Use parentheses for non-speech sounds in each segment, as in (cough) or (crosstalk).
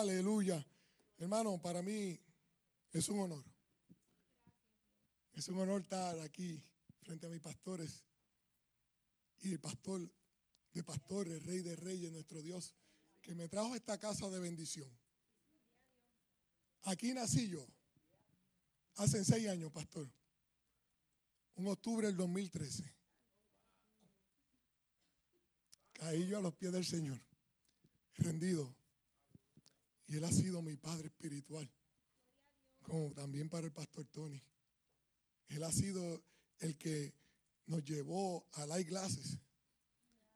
Aleluya. Hermano, para mí es un honor. Es un honor estar aquí frente a mis pastores y el pastor de pastores, rey de reyes, nuestro Dios, que me trajo a esta casa de bendición. Aquí nací yo, hace seis años, pastor, un octubre del 2013. Caí yo a los pies del Señor, rendido y Él ha sido mi Padre espiritual, como también para el pastor Tony. Él ha sido el que nos llevó al eyeglasses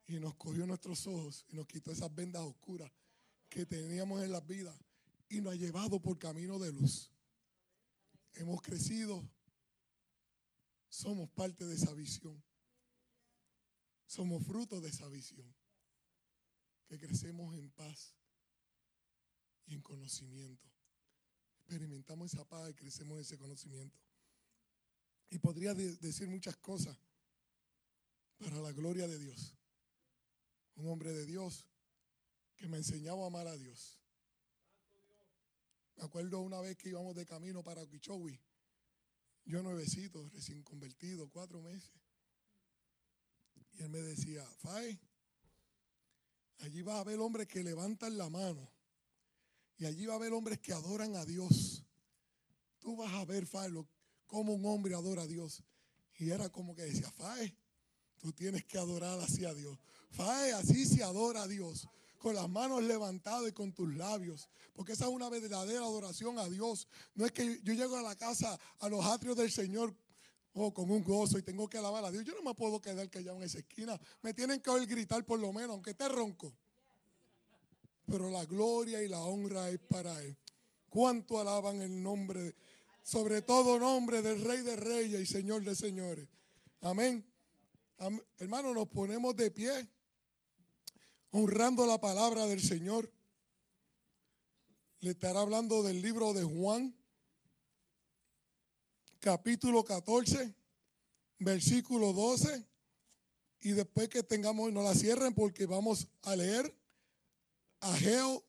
y nos cogió nuestros ojos y nos quitó esas vendas oscuras que teníamos en las vidas y nos ha llevado por camino de luz. Hemos crecido, somos parte de esa visión. Somos fruto de esa visión. Que crecemos en paz y en conocimiento. Experimentamos esa paz y crecemos ese conocimiento. Y podría decir muchas cosas para la gloria de Dios. Un hombre de Dios que me enseñaba a amar a Dios. Me acuerdo una vez que íbamos de camino para Okeechobee. Yo nuevecito, recién convertido, cuatro meses. Y él me decía, Fae, allí va a haber hombres que levantan la mano y allí va a haber hombres que adoran a Dios. Tú vas a ver, Fae, cómo un hombre adora a Dios. Y era como que decía, Fae, tú tienes que adorar así a Dios. Fae, así se adora a Dios. Con las manos levantadas y con tus labios. Porque esa es una verdadera adoración a Dios. No es que yo llego a la casa, a los atrios del Señor oh, con un gozo y tengo que alabar a Dios. Yo no me puedo quedar callado en esa esquina. Me tienen que oír gritar por lo menos, aunque esté ronco pero la gloria y la honra es para Él. ¿Cuánto alaban el nombre, sobre todo nombre del Rey de Reyes y Señor de Señores? Amén. Hermanos, nos ponemos de pie, honrando la palabra del Señor. Le estará hablando del libro de Juan, capítulo 14, versículo 12. Y después que tengamos, no la cierren porque vamos a leer Ageo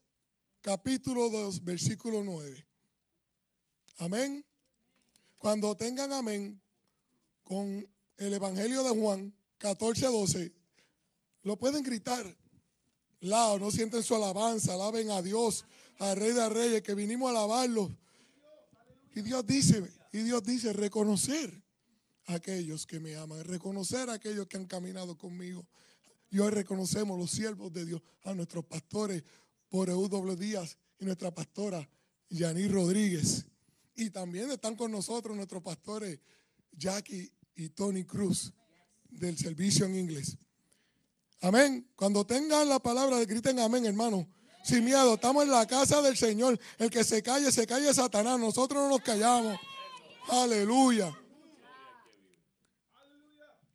capítulo 2, versículo 9. Amén. Cuando tengan amén con el Evangelio de Juan 14, 12, lo pueden gritar. Lao, no sienten su alabanza, alaben a Dios, al Rey de Reyes, que vinimos a alabarlo. Y Dios dice, y Dios dice, reconocer a aquellos que me aman, reconocer a aquellos que han caminado conmigo, y hoy reconocemos los siervos de Dios, a nuestros pastores, por W. Díaz y nuestra pastora, Yaní Rodríguez. Y también están con nosotros nuestros pastores, Jackie y Tony Cruz, del servicio en inglés. Amén. Cuando tengan la palabra, griten amén, hermano. Sin miedo, estamos en la casa del Señor. El que se calle, se calle Satanás. Nosotros no nos callamos. Aleluya.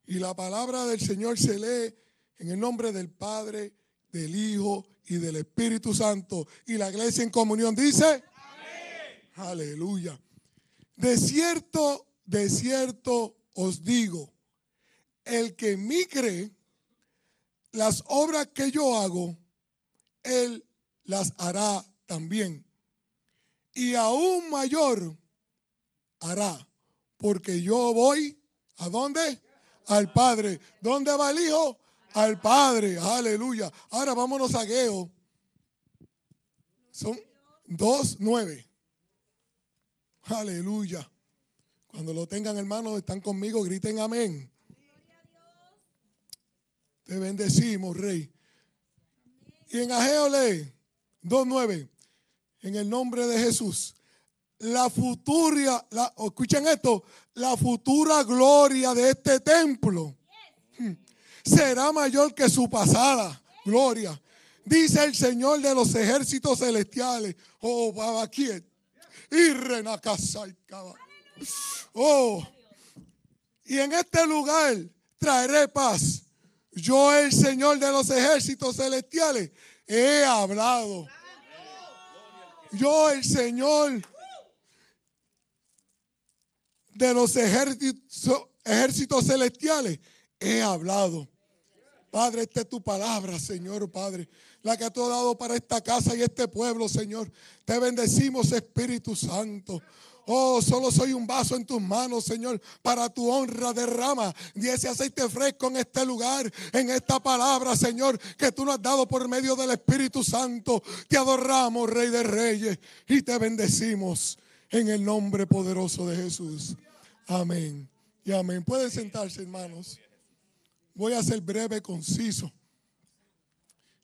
Y la palabra del Señor se lee en el nombre del Padre, del Hijo y del Espíritu Santo. Y la iglesia en comunión dice, aleluya. De cierto, de cierto os digo, el que en mí cree, las obras que yo hago, él las hará también. Y aún mayor hará, porque yo voy, ¿a dónde? Al Padre. ¿Dónde va el Hijo? Al Padre. Aleluya. Ahora vámonos a Geo. Son dos nueve. Aleluya. Cuando lo tengan, hermanos, están conmigo, griten amén. Te bendecimos, Rey. Y en Ageo lee 2.9, en el nombre de Jesús, la futura, escuchen esto, la futura gloria de este templo será mayor que su pasada. Gloria. Dice el Señor de los ejércitos celestiales. Oh. Y Oh. Y en este lugar traeré paz. Yo, el Señor de los ejércitos celestiales, he hablado. Yo, el Señor de los ejércitos celestiales, he hablado. Padre, esta es tu palabra, Señor Padre, la que tú has dado para esta casa y este pueblo, Señor. Te bendecimos, Espíritu Santo. Oh, solo soy un vaso en tus manos, Señor, para tu honra. Derrama de ese aceite fresco en este lugar, en esta palabra, Señor, que tú nos has dado por medio del Espíritu Santo. Te adoramos, Rey de Reyes, y te bendecimos en el nombre poderoso de Jesús. Amén. Y amén. Pueden sentarse, hermanos. Voy a ser breve, conciso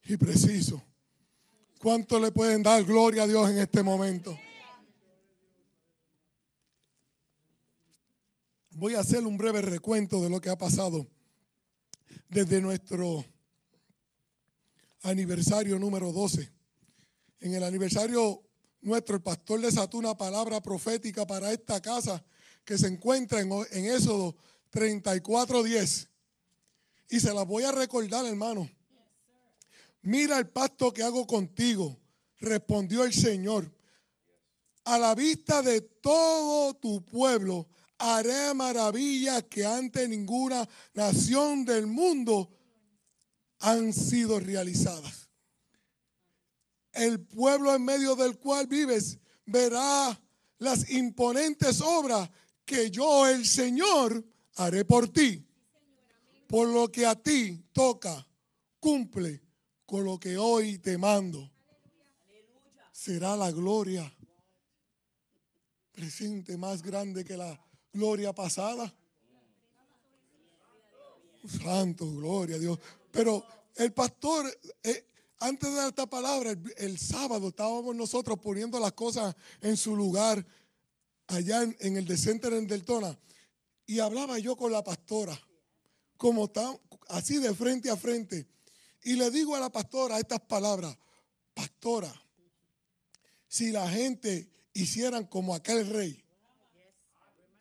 y preciso. ¿Cuánto le pueden dar gloria a Dios en este momento? Voy a hacer un breve recuento de lo que ha pasado desde nuestro aniversario número 12. En el aniversario nuestro, el pastor desató una palabra profética para esta casa que se encuentra en, en Éxodo 34:10. Y se las voy a recordar, hermano. Mira el pacto que hago contigo, respondió el Señor. A la vista de todo tu pueblo haré maravillas que antes ninguna nación del mundo han sido realizadas. El pueblo en medio del cual vives verá las imponentes obras que yo, el Señor, haré por ti. Por lo que a ti toca, cumple con lo que hoy te mando. Será la gloria presente más grande que la gloria pasada. Santo, gloria a Dios. Pero el pastor, eh, antes de dar esta palabra, el, sábado estábamos nosotros poniendo las cosas en su lugar allá en, el Decenter en Deltona. Y hablaba yo con la pastora, como tan, así de frente a frente. Y le digo a la pastora estas palabras, pastora, si la gente hicieran como aquel rey,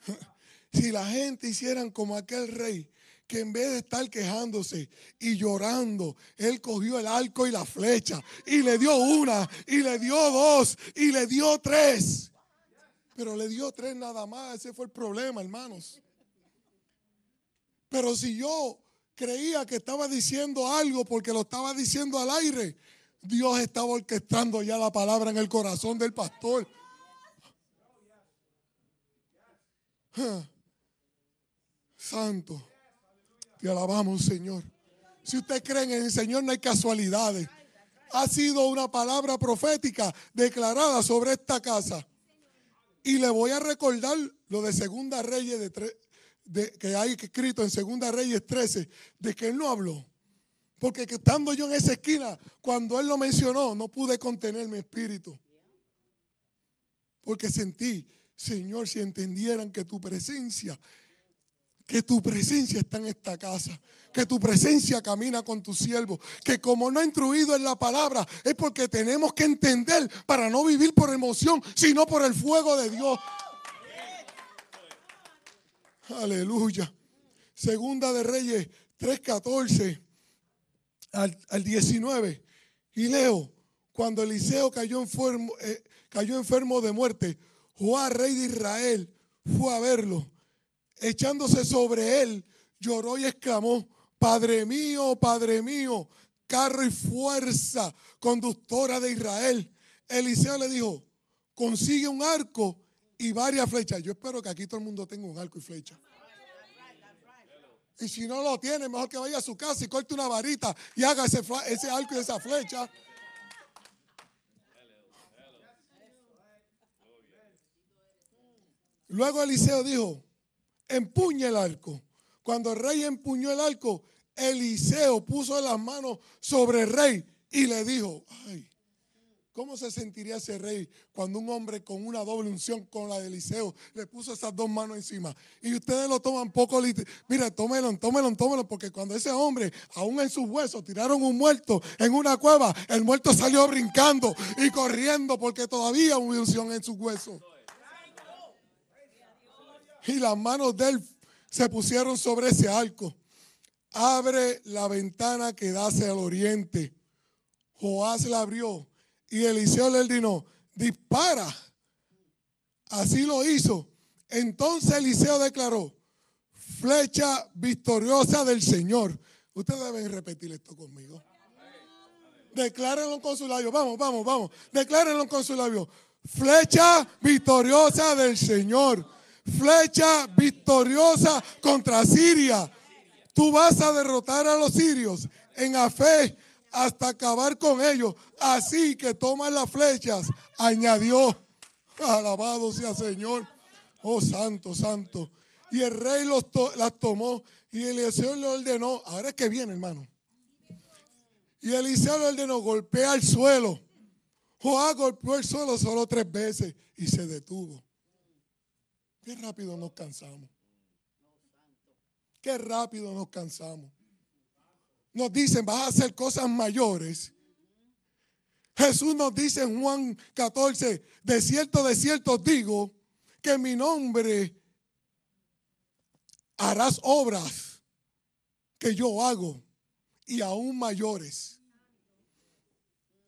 (laughs) si la gente hicieran como aquel rey, que en vez de estar quejándose y llorando, él cogió el arco y la flecha y le dio una y le dio dos y le dio tres. Pero le dio tres nada más, ese fue el problema, hermanos. Pero si yo creía que estaba diciendo algo porque lo estaba diciendo al aire, Dios estaba orquestando ya la palabra en el corazón del pastor. Santo, te alabamos, Señor. Si usted cree en el Señor, no hay casualidades. Ha sido una palabra profética declarada sobre esta casa. Y le voy a recordar lo de Segunda Reyes de, que hay escrito en Segunda Reyes 13, de que él no habló. Porque estando yo en esa esquina, cuando él lo mencionó, no pude contener mi espíritu. Porque sentí, Señor, si entendieran que tu presencia que tu presencia está en esta casa, que tu presencia camina con tu siervo, que como no ha instruido en la palabra, es porque tenemos que entender para no vivir por emoción, sino por el fuego de Dios. Aleluya. Segunda de Reyes 3:14 al, al 19. Y leo, cuando Eliseo cayó enfermo, eh, cayó enfermo de muerte, Joá, rey de Israel, fue a verlo echándose sobre él, lloró y exclamó, Padre mío, Padre mío, carro y fuerza, conductora de Israel. Eliseo le dijo, consigue un arco y varias flechas. Yo espero que aquí todo el mundo tenga un arco y flecha. Y si no lo tiene, mejor que vaya a su casa y corte una varita y haga ese, ese arco y esa flecha. Luego Eliseo dijo, empuña el arco. Cuando el rey empuñó el arco, Eliseo puso las manos sobre el rey y le dijo, ay, ¿cómo se sentiría ese rey cuando un hombre con una doble unción con la de Eliseo le puso esas dos manos encima? Y ustedes lo toman poco, mira, tómelo, tómelo, tómelo, porque cuando ese hombre, aún en sus huesos, tiraron un muerto en una cueva, el muerto salió brincando y corriendo porque todavía hubo unción en sus huesos y las manos de él se pusieron sobre ese arco. Abre la ventana que da hacia el oriente. Joás la abrió y Eliseo le ordenó, dispara. Así lo hizo. Entonces Eliseo declaró, flecha victoriosa del Señor. Ustedes deben repetir esto conmigo. Declárenlo con su labio. Vamos, vamos, vamos. Declárenlo con su labio. Flecha victoriosa del Señor. Flecha victoriosa contra Siria. Tú vas a derrotar a los sirios en la fe hasta acabar con ellos. Así que toman las flechas, añadió. Alabado sea Señor. Oh, santo, santo. Y el rey los las tomó y Eliseo le ordenó. Ahora es que viene, hermano. Y Eliseo le ordenó, golpea el suelo. Joab golpeó el suelo solo tres veces y se detuvo. Qué rápido nos cansamos. Qué rápido nos cansamos. Nos dicen, vas a hacer cosas mayores. Jesús nos dice en Juan 14, de cierto, de cierto digo, que mi nombre harás obras que yo hago y aún mayores.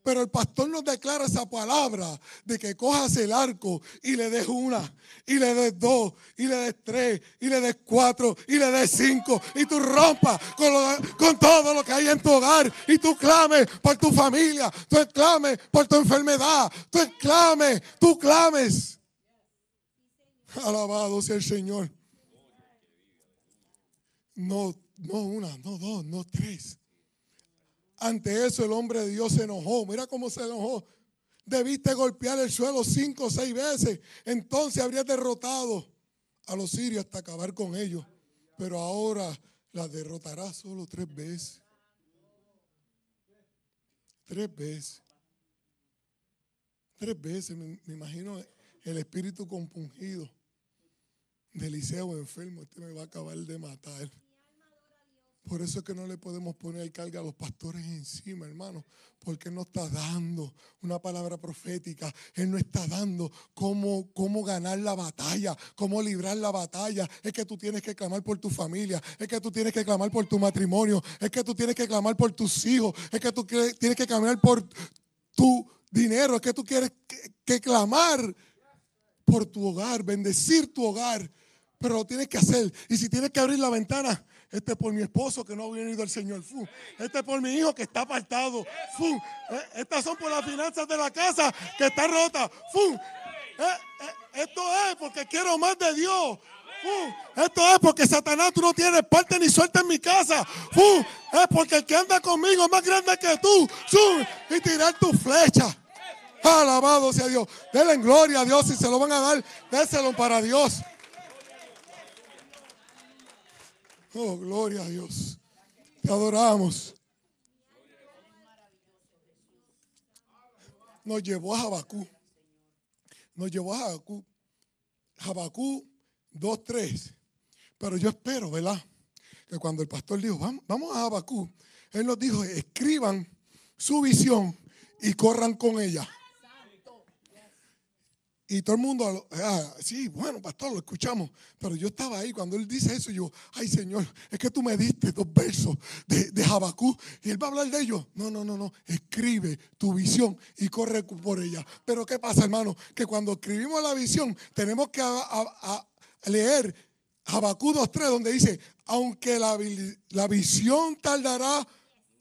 Pero el pastor nos declara esa palabra de que cojas el arco y le des una, y le des dos, y le des tres, y le des cuatro, y le des cinco, y tú rompas con, todo lo que hay en tu hogar, y tú clames por tu familia, tú clames por tu enfermedad, tú clames, tú clames. Alabado sea el Señor. No, no una, no dos, no tres. Ante eso el hombre de Dios se enojó. Mira cómo se enojó. Debiste golpear el suelo cinco o seis veces. Entonces habrías derrotado a los sirios hasta acabar con ellos. Pero ahora la derrotarás solo tres veces. Tres veces. Tres veces. Me, imagino el espíritu compungido de Eliseo enfermo. Este me va a acabar de matar. Por eso es que no le podemos poner carga a los pastores encima, hermano, porque Él no está dando una palabra profética. Él no está dando cómo, cómo ganar la batalla, cómo librar la batalla. Es que tú tienes que clamar por tu familia, es que tú tienes que clamar por tu matrimonio, es que tú tienes que clamar por tus hijos, es que tú tienes que clamar por tu dinero, es que tú tienes que clamar por tu hogar, bendecir tu hogar. Pero lo tienes que hacer. Y si tienes que abrir la ventana, este es por mi esposo que no ha venido al Señor. Este es por mi hijo que está apartado. Eh, estas son por las finanzas de la casa que está rota. Eh, eh, esto es porque quiero más de Dios. Esto es porque Satanás tú no tienes parte ni suerte en mi casa. Es porque el que anda conmigo es más grande que tú. Y tirar tu flecha. Alabado sea Dios. Denle gloria a Dios. Si se lo van a dar, déselo para Dios. Oh, gloria a Dios. Te adoramos. Nos llevó a Jabacú. Nos llevó a Jabacú. Jabacú 2.3. Pero yo espero, ¿verdad? Que cuando el pastor dijo, vamos a Jabacú, él nos dijo, escriban su visión y corran con ella. Y todo el mundo, ah, sí, bueno, pastor, lo escuchamos. Pero yo estaba ahí cuando él dice eso. Yo, ay, Señor, es que tú me diste dos versos de, de Jabacú y él va a hablar de ellos. No, no, no, no. Escribe tu visión y corre por ella. Pero ¿qué pasa, hermano? Que cuando escribimos la visión, tenemos que leer Jabacú 2.3, donde dice: Aunque la, la visión tardará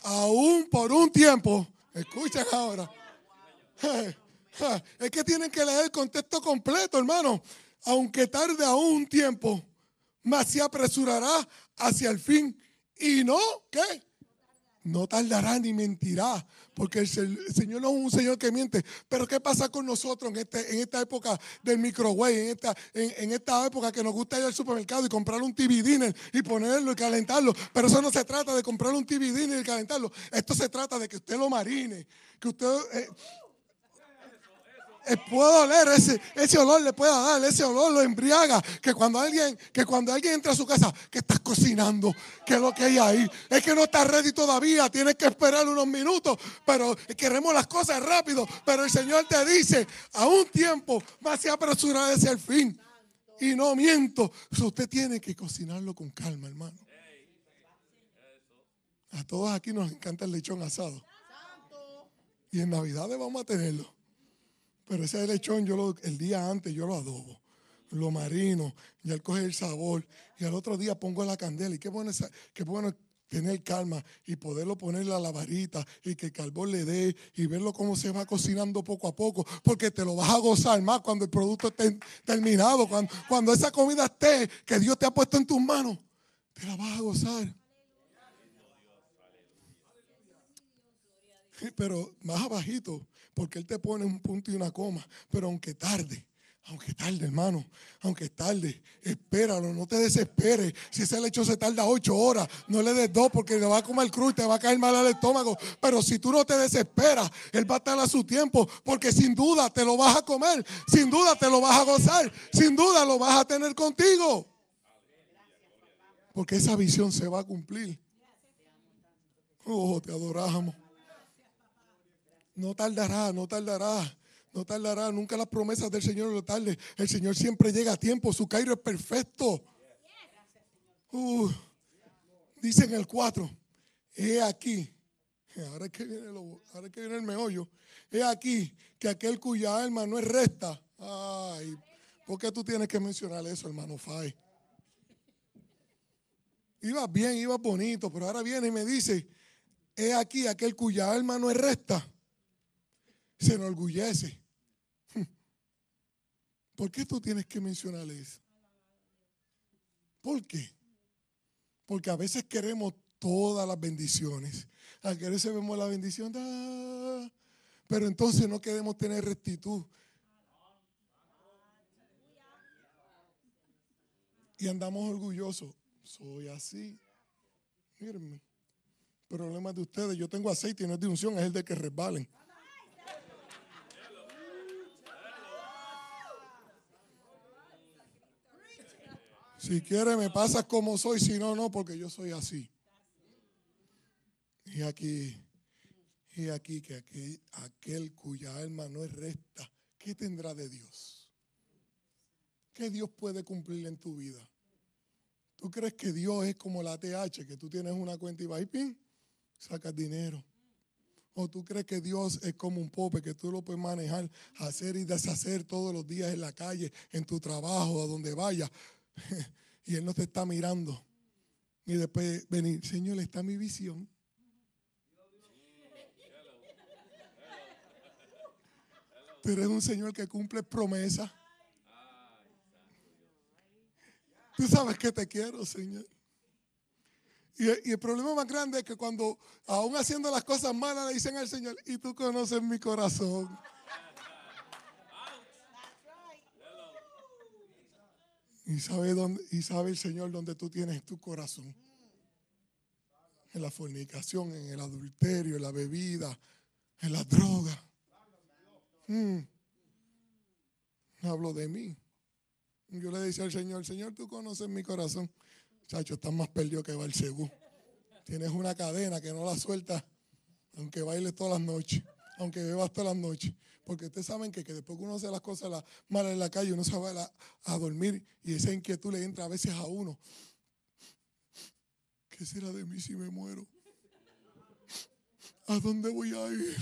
aún por un tiempo. Escuchen ahora. (laughs) Es que tienen que leer el contexto completo, hermano. Aunque tarde aún un tiempo, más se apresurará hacia el fin. Y no, ¿qué? No tardará ni mentirá, porque el, Señor no es un Señor que miente. Pero ¿qué pasa con nosotros en, este, en esta época del microwave, en esta, en, esta época que nos gusta ir al supermercado y comprar un TV dinner y ponerlo y calentarlo? Pero eso no se trata de comprar un TV dinner y calentarlo. Esto se trata de que usted lo marine, que usted... Eh, puedo oler ese, ese olor, le pueda dar, ese olor lo embriaga. Que cuando alguien, que cuando alguien entra a su casa, que estás cocinando, que es lo que hay ahí. Es que no está ready todavía, tienes que esperar unos minutos, pero queremos las cosas rápido. Pero el Señor te dice, a un tiempo más se apresurará hacia el fin. Y no miento, usted tiene que cocinarlo con calma, hermano. A todos aquí nos encanta el lechón asado. Y en Navidades vamos a tenerlo. Pero ese lechón yo el día antes yo lo adobo, lo marino, y él coge el sabor. Y al otro día pongo la candela. Y qué bueno, qué bueno tener calma y poderlo ponerle a la varita y que el carbón le dé y verlo cómo se va cocinando poco a poco, porque te lo vas a gozar más cuando el producto esté terminado, cuando, cuando esa comida esté que Dios te ha puesto en tus manos, te la vas a gozar. Pero más abajito, porque Él te pone un punto y una coma, pero aunque tarde, aunque tarde, hermano, aunque tarde, espéralo, no te desesperes. Si ese lecho se tarda ocho horas, no le des dos porque le va a comer cruz te va a caer mal al estómago. Pero si tú no te desesperas, Él va a estar a su tiempo, porque sin duda te lo vas a comer, sin duda te lo vas a gozar, sin duda lo vas a tener contigo. Porque esa visión se va a cumplir. Oh, te adoramos. No tardará, no tardará. No tardará, nunca las promesas del Señor lo tarde. El Señor siempre llega a tiempo, su cairo es perfecto. Uh, dice en el 4, he aquí, ahora es, que viene ahora que viene el meollo, he aquí que aquel cuya alma no es recta. Ay, ¿por qué tú tienes que mencionar eso, hermano Fay? Iba bien, iba bonito, pero ahora viene y me dice, he aquí aquel cuya alma no es recta, se enorgullece (laughs) ¿Por qué tú tienes que mencionar eso? ¿Por qué? Porque a veces queremos todas las bendiciones. A veces vemos la bendición, pero entonces no queremos tener rectitud. Y andamos orgullosos. Soy así. Mírenme. Problemas de ustedes. Yo tengo aceite y no es de unción, es el de que resbalen. Si quiere me pasa como soy, si no, no, porque yo soy así. Y aquí, y aquí que aquel, aquel cuya alma no es recta, ¿qué tendrá de Dios? ¿Qué Dios puede cumplir en tu vida? ¿Tú crees que Dios es como la TH, que tú tienes una cuenta y vas y pin, sacas dinero? ¿O tú crees que Dios es como un pope que tú lo puedes manejar, hacer y deshacer todos los días en la calle, en tu trabajo, a donde vayas? (laughs) y Él no te está mirando. Y después venir, Señor, está mi visión. Tú eres un Señor que cumple promesas. Tú sabes que te quiero, Señor. Y, y, el problema más grande es que cuando, aún haciendo las cosas malas, le dicen al Señor, y tú conoces mi corazón. Y sabe, el Señor dónde tú tienes tu corazón. En la fornicación, en el adulterio, en la bebida, en la droga. Mm. Hablo de mí. Yo le decía al Señor, Señor, tú conoces mi corazón. Chacho, estás más perdido que segú. Tienes una cadena que no la sueltas, aunque bailes todas las noches, aunque bebas todas las noches. Porque ustedes saben que, después que uno hace las cosas malas en la calle, uno se va a, dormir y esa inquietud le entra a veces a uno. ¿Qué será de mí si me muero? ¿A dónde voy a ir?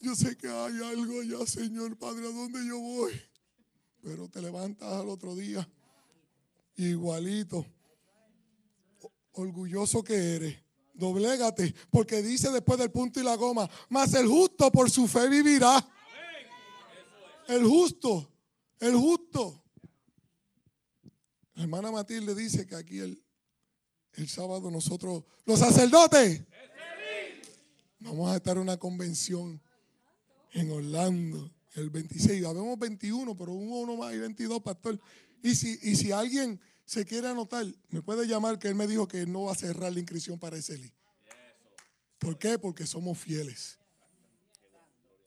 Yo sé que hay algo allá, Señor Padre, ¿a dónde yo voy? Pero te levantas al otro día, igualito, orgulloso que eres Doblégate, porque dice después del punto y la goma, mas el justo por su fe vivirá. El justo, el justo. La hermana Matilde dice que aquí el, el sábado nosotros, los sacerdotes, vamos a estar en una convención en Orlando el 26. Habemos 21, pero uno más y 22, pastor. Y si, y si alguien se quiere anotar, me puede llamar que él me dijo que no va a cerrar la inscripción para ese LI. ¿Por qué? Porque somos fieles.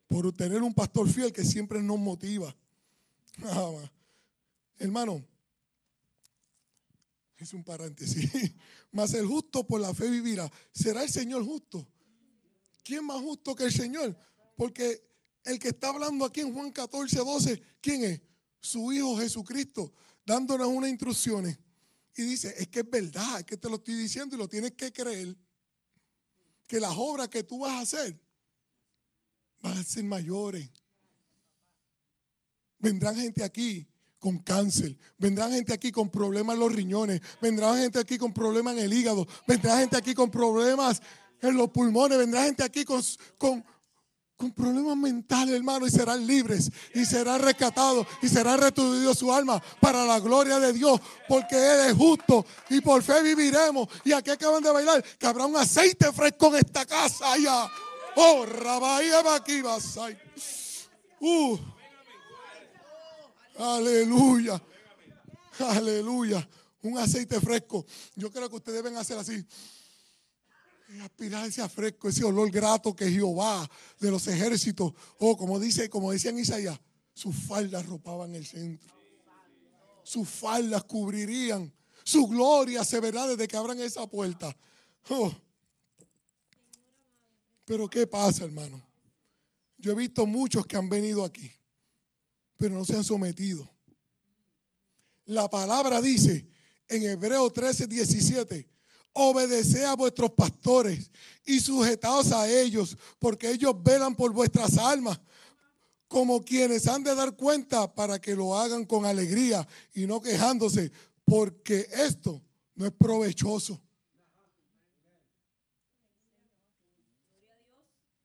Por tener un pastor fiel que siempre nos motiva. (laughs) Hermano, es un paréntesis. (laughs) Mas el justo por la fe vivirá. ¿Será el Señor justo? ¿Quién más justo que el Señor? Porque el que está hablando aquí en Juan 14, 12, ¿quién es? Su Hijo Jesucristo dándonos unas instrucciones. Y dice, es que es verdad, es que te lo estoy diciendo y lo tienes que creer. Que las obras que tú vas a hacer van a ser mayores. Vendrán gente aquí con cáncer, vendrá gente aquí con problemas en los riñones, vendrá gente aquí con problemas en el hígado, vendrá gente aquí con problemas en los pulmones, vendrá gente aquí con, con problemas mentales, hermano, y serán libres, y serán rescatados, y será restituido su alma para la gloria de Dios, porque Él es justo, y por fe viviremos. Y aquí acaban de bailar, que habrá un aceite fresco en esta casa allá. Oh, Rabaya Uh. Aleluya. Aleluya. Un aceite fresco. Yo creo que ustedes deben hacer así. Y aspirar ese fresco, ese olor grato que Jehová de los ejércitos. O oh, como dice, como decía en Isaías, sus faldas ropaban el centro. Sus faldas cubrirían. Su gloria se verá desde que abran esa puerta. Oh. Pero ¿qué pasa, hermano? Yo he visto muchos que han venido aquí pero no se han sometido. La palabra dice en Hebreo 13, 17, obedece a vuestros pastores y sujetaos a ellos, porque ellos velan por vuestras almas, como quienes han de dar cuenta para que lo hagan con alegría y no quejándose, porque esto no es provechoso.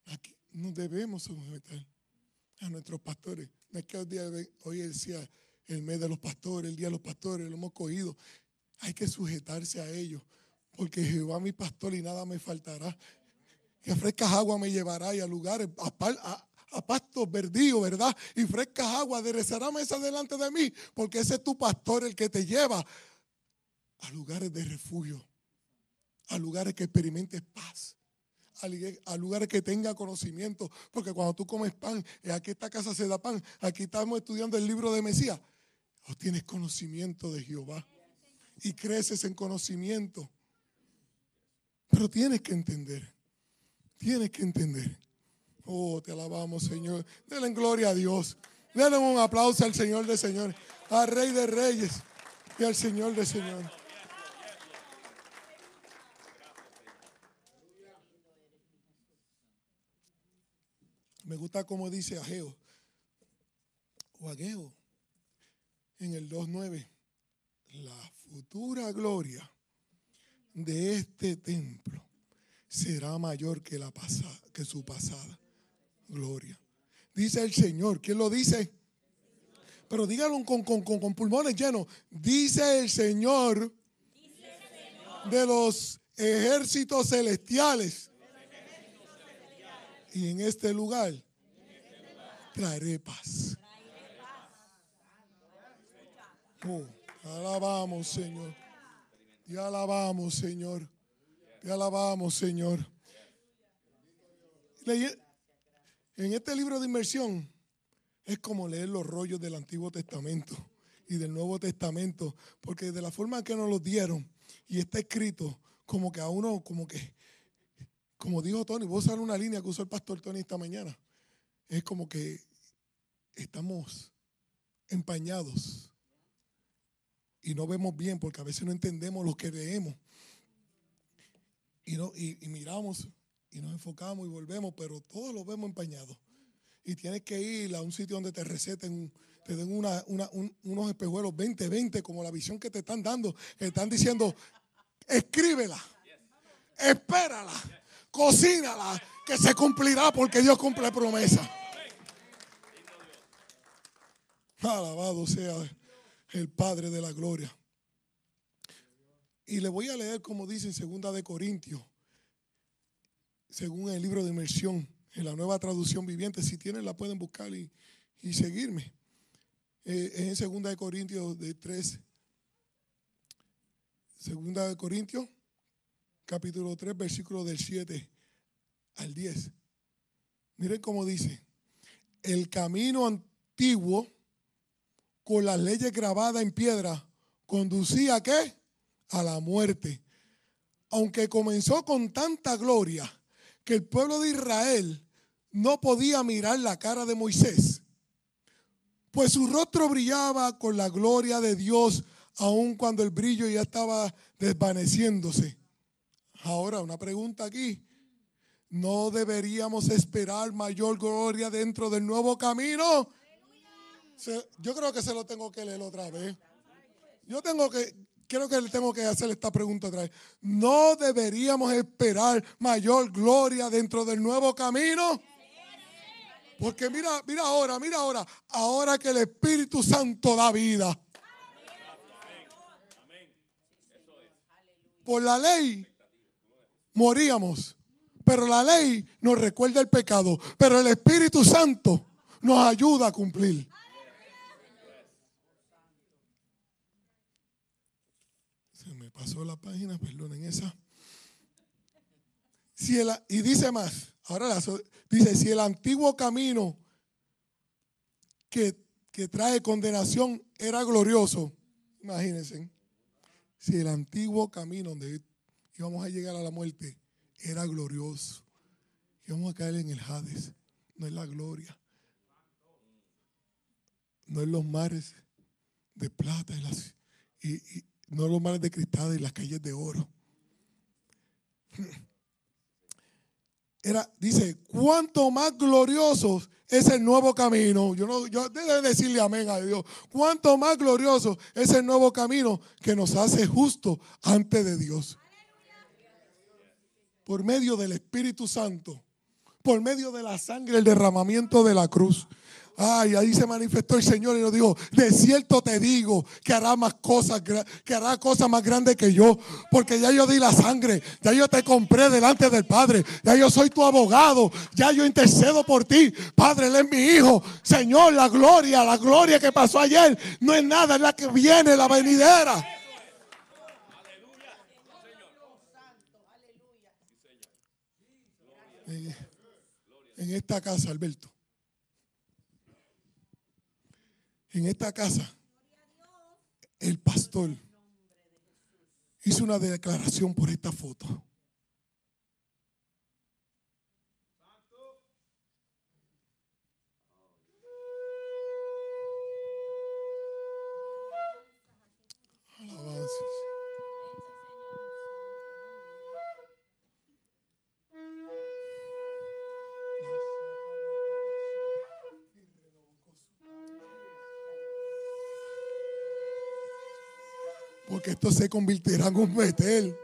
Aquí no debemos someter a nuestros pastores. No es que hoy, día, hoy decía el mes de los pastores, el día de los pastores, lo hemos cogido. Hay que sujetarse a ellos, porque Jehová mi pastor y nada me faltará. Que frescas aguas me llevará y a lugares, a, pastos verdíos, ¿verdad? Y frescas aguas aderezará mesa delante de mí, porque ese es tu pastor el que te lleva a lugares de refugio, a lugares que experimentes paz a lugares que tenga conocimiento. Porque cuando tú comes pan, aquí esta casa se da pan, aquí estamos estudiando el libro de Mesías. O tienes conocimiento de Jehová y creces en conocimiento. Pero tienes que entender, tienes que entender. Oh, te alabamos, Señor. Denle gloria a Dios. Denle un aplauso al Señor de Señores, al Rey de Reyes y al Señor de Señores. Me gusta como dice Ageo o Ageo en el 2.9. La futura gloria de este templo será mayor que, la pasada, que su pasada gloria. Dice el Señor. ¿Quién lo dice? Pero dígalo con, con, pulmones llenos. Dice el Señor de los ejércitos celestiales y en este lugar traeré paz. Oh, alabamos, Señor. Te alabamos, Señor. Te alabamos, Señor. En este libro de inmersión es como leer los rollos del Antiguo Testamento y del Nuevo Testamento, porque de la forma que nos los dieron y está escrito, como que a uno, como que como dijo Tony, vos usar una línea que usó el pastor Tony esta mañana. Es como que estamos empañados y no vemos bien porque a veces no entendemos lo que leemos. Y, no, y, miramos y nos enfocamos y volvemos, pero todos lo vemos empañados. Y tienes que ir a un sitio donde te receten, te den unos espejuelos 20-20, como la visión que te están dando. Que están diciendo, escríbela, espérala cocínala, que se cumplirá porque Dios cumple promesa. Alabado sea el Padre de la gloria. Y le voy a leer como dice en segunda de Corintios, según el libro de inmersión, en la nueva traducción viviente. Si tienen la pueden buscar y, seguirme. Eh, es en segunda de Corintios de 3. Segunda de Corintios capítulo 3, versículo del 7 al 10. Miren cómo dice, el camino antiguo con las leyes grabadas en piedra conducía a qué? A la muerte. Aunque comenzó con tanta gloria que el pueblo de Israel no podía mirar la cara de Moisés, pues su rostro brillaba con la gloria de Dios, aun cuando el brillo ya estaba desvaneciéndose. Ahora, una pregunta aquí. ¿No deberíamos esperar mayor gloria dentro del nuevo camino? Yo creo que se lo tengo que leer otra vez. Yo tengo que, creo que le tengo que hacer esta pregunta otra vez. ¿No deberíamos esperar mayor gloria dentro del nuevo camino? Porque mira, mira ahora, mira ahora, ahora que el Espíritu Santo da vida. Por la ley moríamos, pero la ley nos recuerda el pecado, pero el Espíritu Santo nos ayuda a cumplir. Se me pasó la página, perdonen esa. Y dice más, ahora Dice, si el antiguo camino que, trae condenación era glorioso, imagínense, si el antiguo camino donde íbamos a llegar a la muerte era glorioso, íbamos a caer en el Hades, no es la gloria, no es los mares de plata no los mares de cristal y las calles de oro. Era, dice, cuánto más glorioso es el nuevo camino. Yo no, yo debe decirle amén a Dios. Cuánto más glorioso es el nuevo camino que nos hace justo ante de Dios. Por medio del Espíritu Santo, por medio de la sangre, el derramamiento de la cruz. Ay, ahí se manifestó el Señor y nos dijo, de cierto te digo que hará más cosas, que hará cosas más grandes que yo, porque ya yo di la sangre, ya yo te compré delante del Padre, ya yo soy tu abogado, ya yo intercedo por ti, Padre, él es mi hijo, Señor, la gloria, la gloria que pasó ayer, no es nada, es la que viene, la venidera. en esta casa, Alberto en esta casa, el pastor hizo una declaración por esta foto. Esto se convertirá en un metel.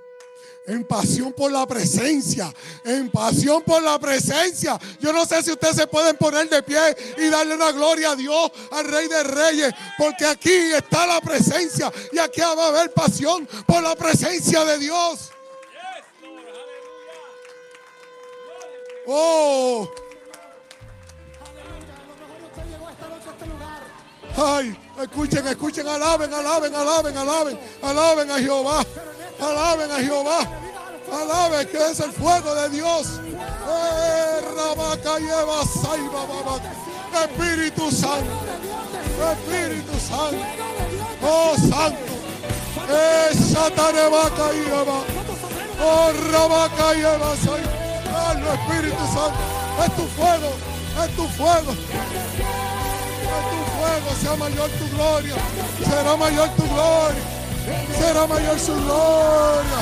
En pasión por la presencia. En pasión por la presencia. Yo no sé si ustedes se pueden poner de pie y darle una gloria a Dios, al Rey de Reyes. Porque aquí está la presencia. Y aquí va a haber pasión por la presencia de Dios. Oh. Ay, escuchen, escuchen, alaben, alaben, alaben, alaben, alaben a Jehová, alaben a Jehová, alaben que es el fuego de Dios. Eh, Espíritu Santo, Espíritu Santo, oh Santo, esa tarebaca lleva, oh rabaca lleva, Espíritu Santo, es tu fuego, es tu fuego sea mayor tu gloria. Será mayor tu gloria. Será mayor su gloria.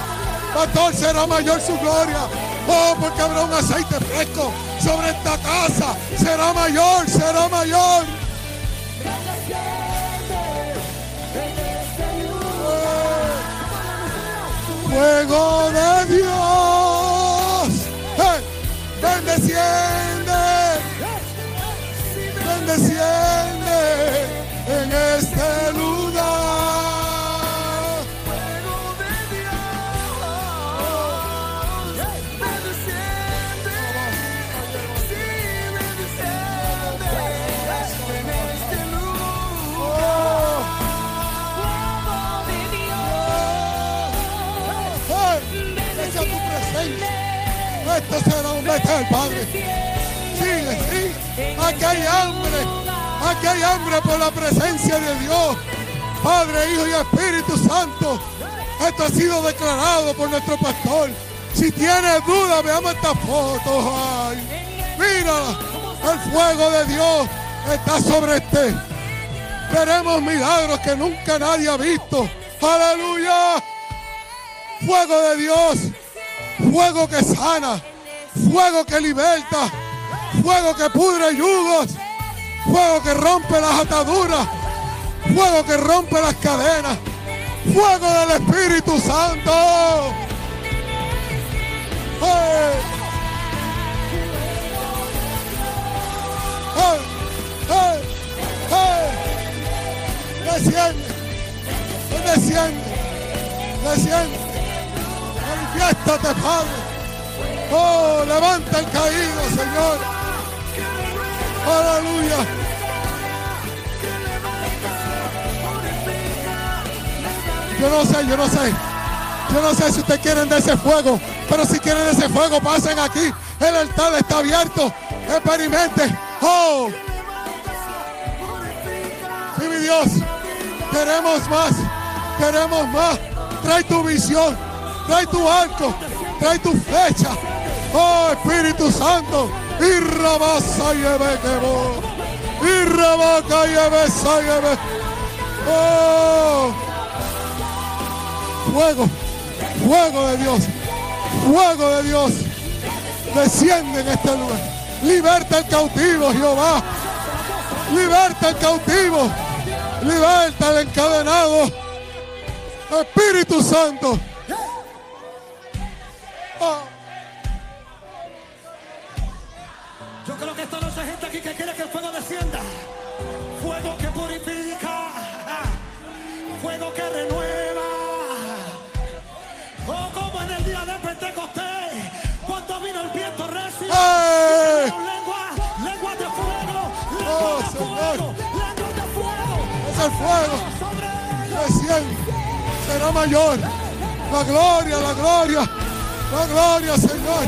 Pastor, será mayor su gloria. Oh, porque habrá un aceite fresco sobre esta casa. Será mayor, será mayor. Fuego de Dios. Bendeciende en este lugar. Fuego de Dios, me desciende, sí, me desciende en este lugar. Fuego de Dios, tu presencia. Esto será un metal, Padre. Aquí hay hambre. Aquí hay hambre por la presencia de Dios. Padre, Hijo y Espíritu Santo. Esto ha sido declarado por nuestro pastor. Si tienes duda, veamos esta foto. mira, el fuego de Dios está sobre este. Veremos milagros que nunca nadie ha visto. Aleluya. Fuego de Dios. Fuego que sana. Fuego que liberta. Fuego que pudre yugos Fuego que rompe las ataduras. Fuego que rompe las cadenas. Fuego del Espíritu Santo. ¡Hey! ¡Hey! ¡Hey! Desciende. Desciende. Desciende. Manifiéstate, Padre. Oh, levanta el caído, Señor. Aleluya. Yo no sé, yo no sé. Yo no sé si ustedes quieren de ese fuego, pero si quieren ese fuego, pasen aquí. El altar está abierto. Experimente. Oh. Sí, mi Dios. Queremos más. Queremos más. Trae tu visión. Trae tu arco. Trae tu flecha. Oh Espíritu Santo. Y rabasa y Y rabaca y Oh. Fuego. Fuego de Dios. Fuego de Dios. Desciende en este lugar. Liberta el cautivo, Jehová. Liberta el cautivo. Liberta el encadenado. Espíritu Santo. Oh. Yo creo que esta noche hay gente aquí que quiere que el fuego descienda. Fuego que purifica. Fuego que renueva. Oh, como en el día de Pentecostés. Cuando vino el viento recio. Lenguas, lenguas de fuego. Lenguas oh, de fuego. Lenguas de fuego. Es el fuego. Desciende. Será mayor. La gloria, la gloria. La gloria, Señor.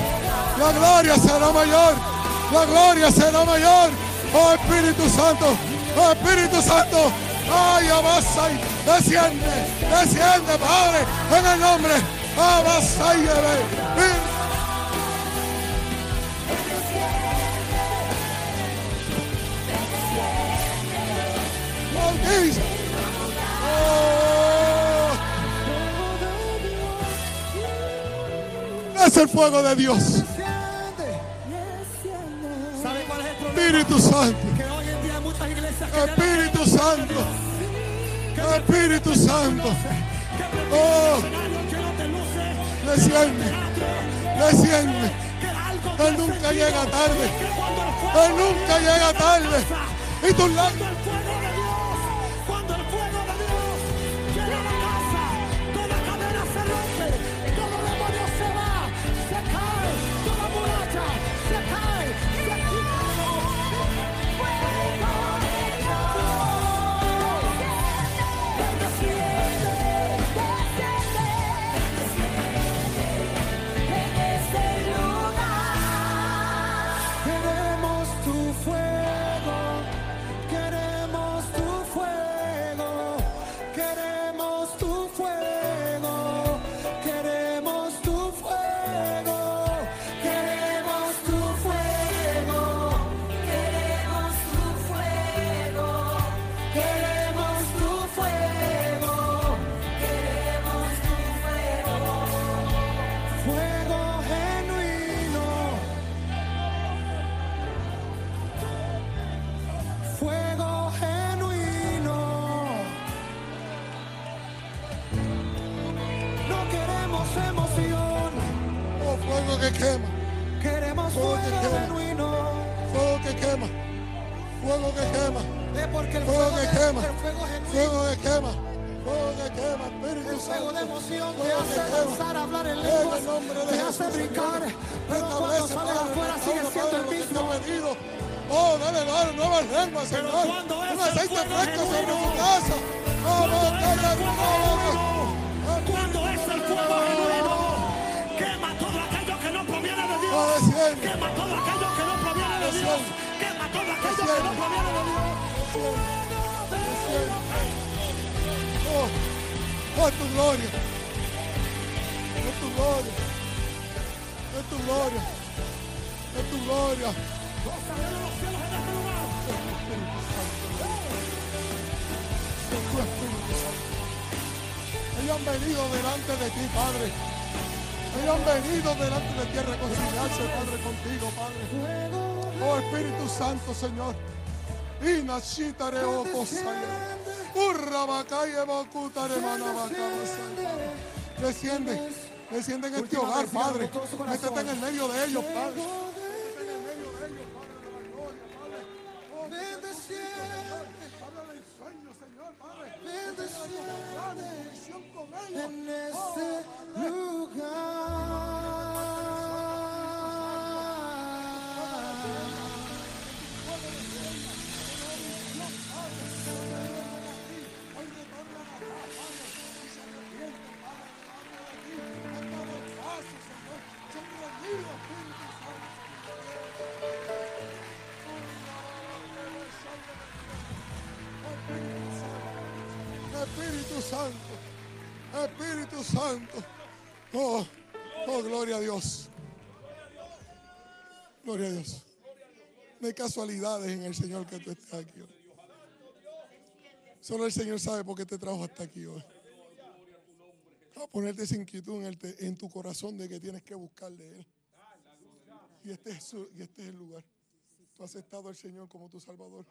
La gloria será mayor. La gloria será mayor. Oh Espíritu Santo. Oh Espíritu Santo. Ay, abasai. Desciende. Desciende, Padre. En el nombre. Abasai. Oh. Es el fuego de Dios. Espíritu Santo. Espíritu Santo. Espíritu Santo. Oh. Desciende. Desciende. Él nunca llega tarde. Él nunca llega tarde. Y tus lágrimas. fuego que quema. Ve porque el fuego, que quema. fuego que quema. Fuego que quema. el fuego de emoción te hace danzar, hablar en lenguas, te hace brincar. Pero cuando sales afuera sigue siendo el mismo. Oh, dale, dale, nueva regla, Señor. Un aceite fresco sobre tu casa. Cuando es el fuego genuino, quema todo aquello que no proviene de Dios. Quema todo aquello Oh, oh, tu gloria. Es tu gloria. Es tu gloria. Es tu gloria. Ellos han venido delante de ti, Padre. Ellos han venido delante de ti a reconciliarse, Padre, contigo, Padre. Oh Espíritu Santo, Señor. Inashitare oposaya. Oh, Urrabacaye bocutare manabacabasaya. Desciende. Desciende en este hogar, Padre. Métete en el medio de ellos, Padre. En este lugar. Santo. Oh, oh, gloria a Dios. Gloria a Dios. No hay casualidades en el Señor que tú estés aquí hoy. Solo el Señor sabe por qué te trajo hasta aquí hoy. A ponerte esa inquietud en, el te- en tu corazón de que tienes que buscar de Él. Y este, es su- y este es el lugar. Tú has aceptado al Señor como tu Salvador.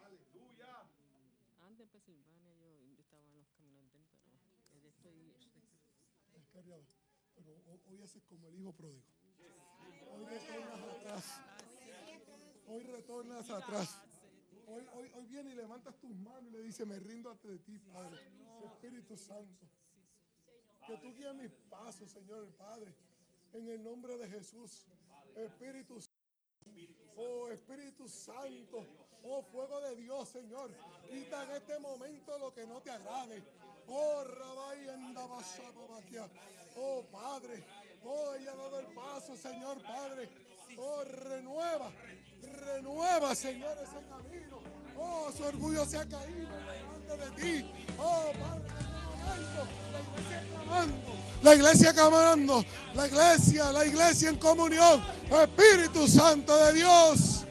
Antes de Pensilvania yo, yo estaba en los caminos de él, pero eh, estoy Descarriado. Pero como el hijo pródigo. Hoy retornas atrás. Hoy retornas atrás. Hoy, hoy, hoy viene y levantas tus manos y le dices, me rindo ante de ti, Padre. Espíritu Santo. Que tú guíes mis pasos, Señor, Padre. En el nombre de Jesús. Espíritu Oh Espíritu Santo, oh fuego de Dios, Señor, quita en este momento lo que no te agrade. Oh Andabasababaquia. Oh Padre, oh ella ha dado el paso, Señor Padre. Oh renueva, renueva, Señor, ese camino. Oh, su orgullo se ha caído delante de ti. Oh Padre, este la iglesia clamando, la iglesia clamando, la iglesia, la iglesia en comunión, Espíritu Santo de Dios.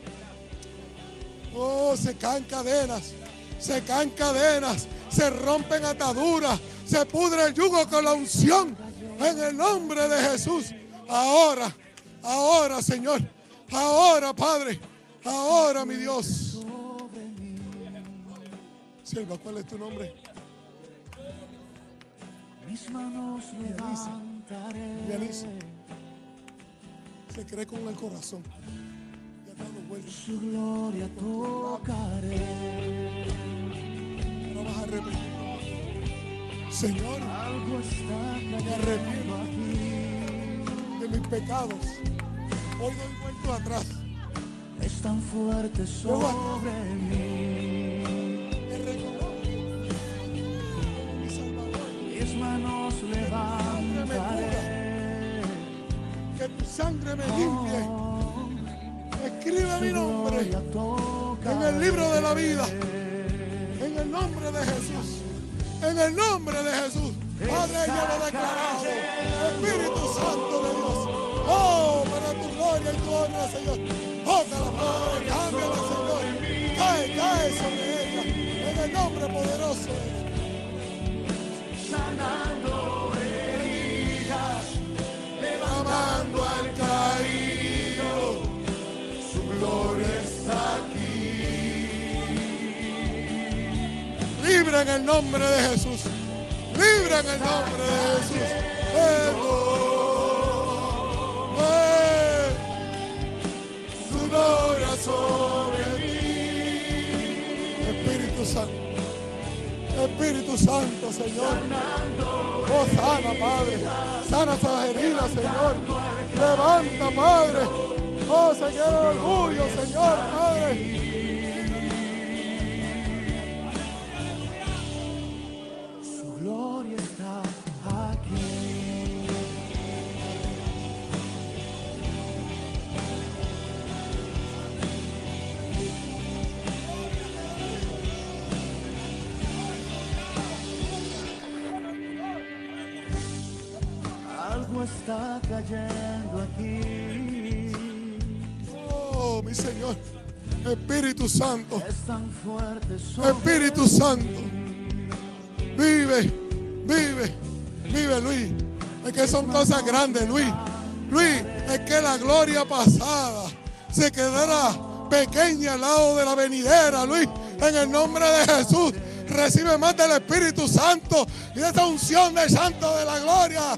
Oh, se caen cadenas, se caen cadenas, se rompen ataduras, se pudre el yugo con la unción en el nombre de Jesús. Ahora, ahora, Señor, ahora, Padre, ahora, mi Dios. Sierva, ¿cuál es tu nombre? Mis manos. Se cree con el corazón. Su gloria tocaré. No vas a repetir. Señor, me arrepiento de mis pecados. Hoy doy vuelto atrás. Es tan fuerte sobre mí. Mis manos levantaré. Que tu sangre me limpie. Escribe mi nombre en el libro de la vida. En el nombre de Jesús. En el nombre de Jesús. Padre, yo lo declarado. Espíritu Santo de Dios. Oh, para tu gloria y tu honra, Señor. Tócala, Padre. Cámbiala, Señor. Cae, cae sobre ella. En el nombre poderoso de Jesús. Libre en el nombre de Jesús. Libre en el nombre de Jesús. Eh. Su gloria sobre mí. Espíritu Santo. Espíritu Santo, Señor. Oh, sana, Padre. Sana esas heridas, Señor. Levanta, Padre. Oh, Señor, orgullo, Señor, Padre. Está cayendo aquí. Oh, mi Señor. Espíritu Santo. Es tan fuerte Espíritu Santo. Vive, vive, vive, Luis. Es que son cosas grandes, Luis. Luis, es que la gloria pasada se quedará pequeña al lado de la venidera, Luis. En el nombre de Jesús, recibe más del Espíritu Santo y de esa unción del Santo de la Gloria.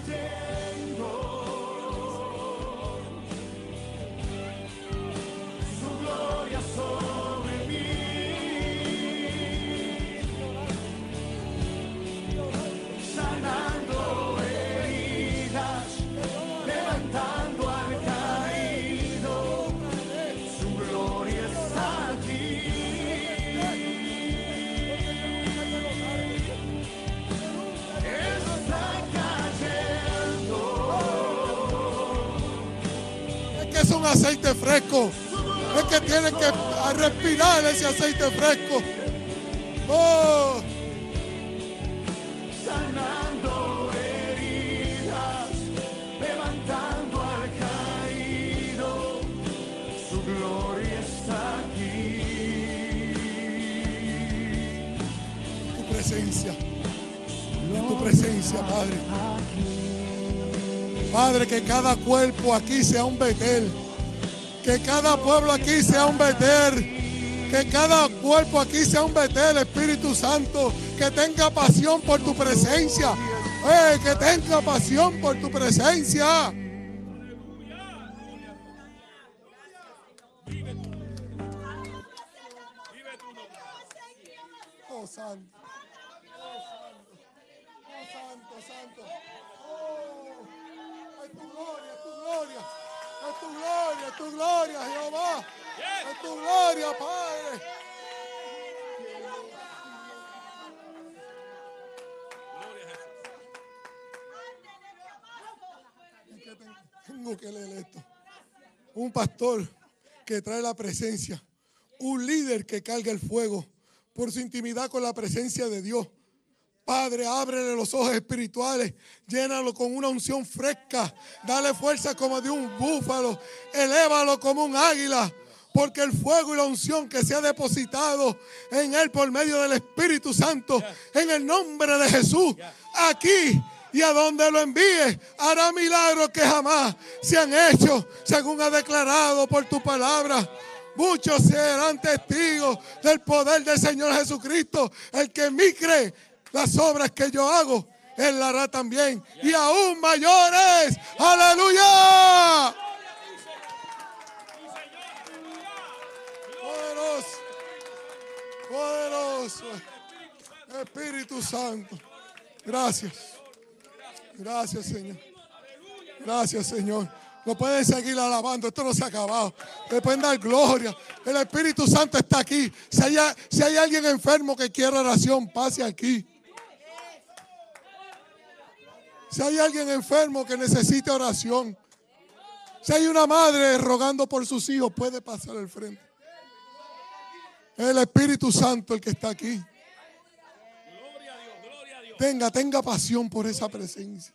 Un aceite fresco. Es que tienen que respirar ese aceite fresco. Oh, sanando heridas, levantando al caído, su gloria está aquí. tu presencia. En tu presencia, Padre. Padre, que cada cuerpo aquí sea un Betel. Que cada pueblo aquí sea un Betel. Que cada cuerpo aquí sea un Betel, Espíritu Santo. Que tenga pasión por tu presencia. Eh, que tenga pasión por tu presencia. Oh, santo. Oh, santo, santo. Oh, es tu gloria, es tu gloria. Es tu gloria, es tu gloria, Jehová. Es tu gloria, Padre. Es que ten- Tengo que leer esto. Un pastor que trae la presencia. Un líder que carga el fuego por su intimidad con la presencia de Dios. Padre, ábrele los ojos espirituales, llénalo con una unción fresca, dale fuerza como de un búfalo, elévalo como un águila, porque el fuego y la unción que se ha depositado en él por medio del Espíritu Santo, en el nombre de Jesús, aquí y a donde lo envíe, hará milagros que jamás se han hecho, según ha declarado por tu palabra. Muchos serán testigos del poder del Señor Jesucristo. El que en mí cree, las obras que yo hago, Él hará también. Y aún mayores. Aleluya. Poderoso. Poderoso. Espíritu Santo. Gracias. Gracias, Señor. Gracias, Señor. No pueden seguir alabando, esto no se ha acabado. Le pueden dar gloria. El Espíritu Santo está aquí. Si hay, si hay alguien enfermo que quiera oración, pase aquí. Si hay alguien enfermo que necesite oración, si hay una madre rogando por sus hijos, puede pasar al frente. Es el Espíritu Santo el que está aquí. Tenga, tenga pasión por esa presencia.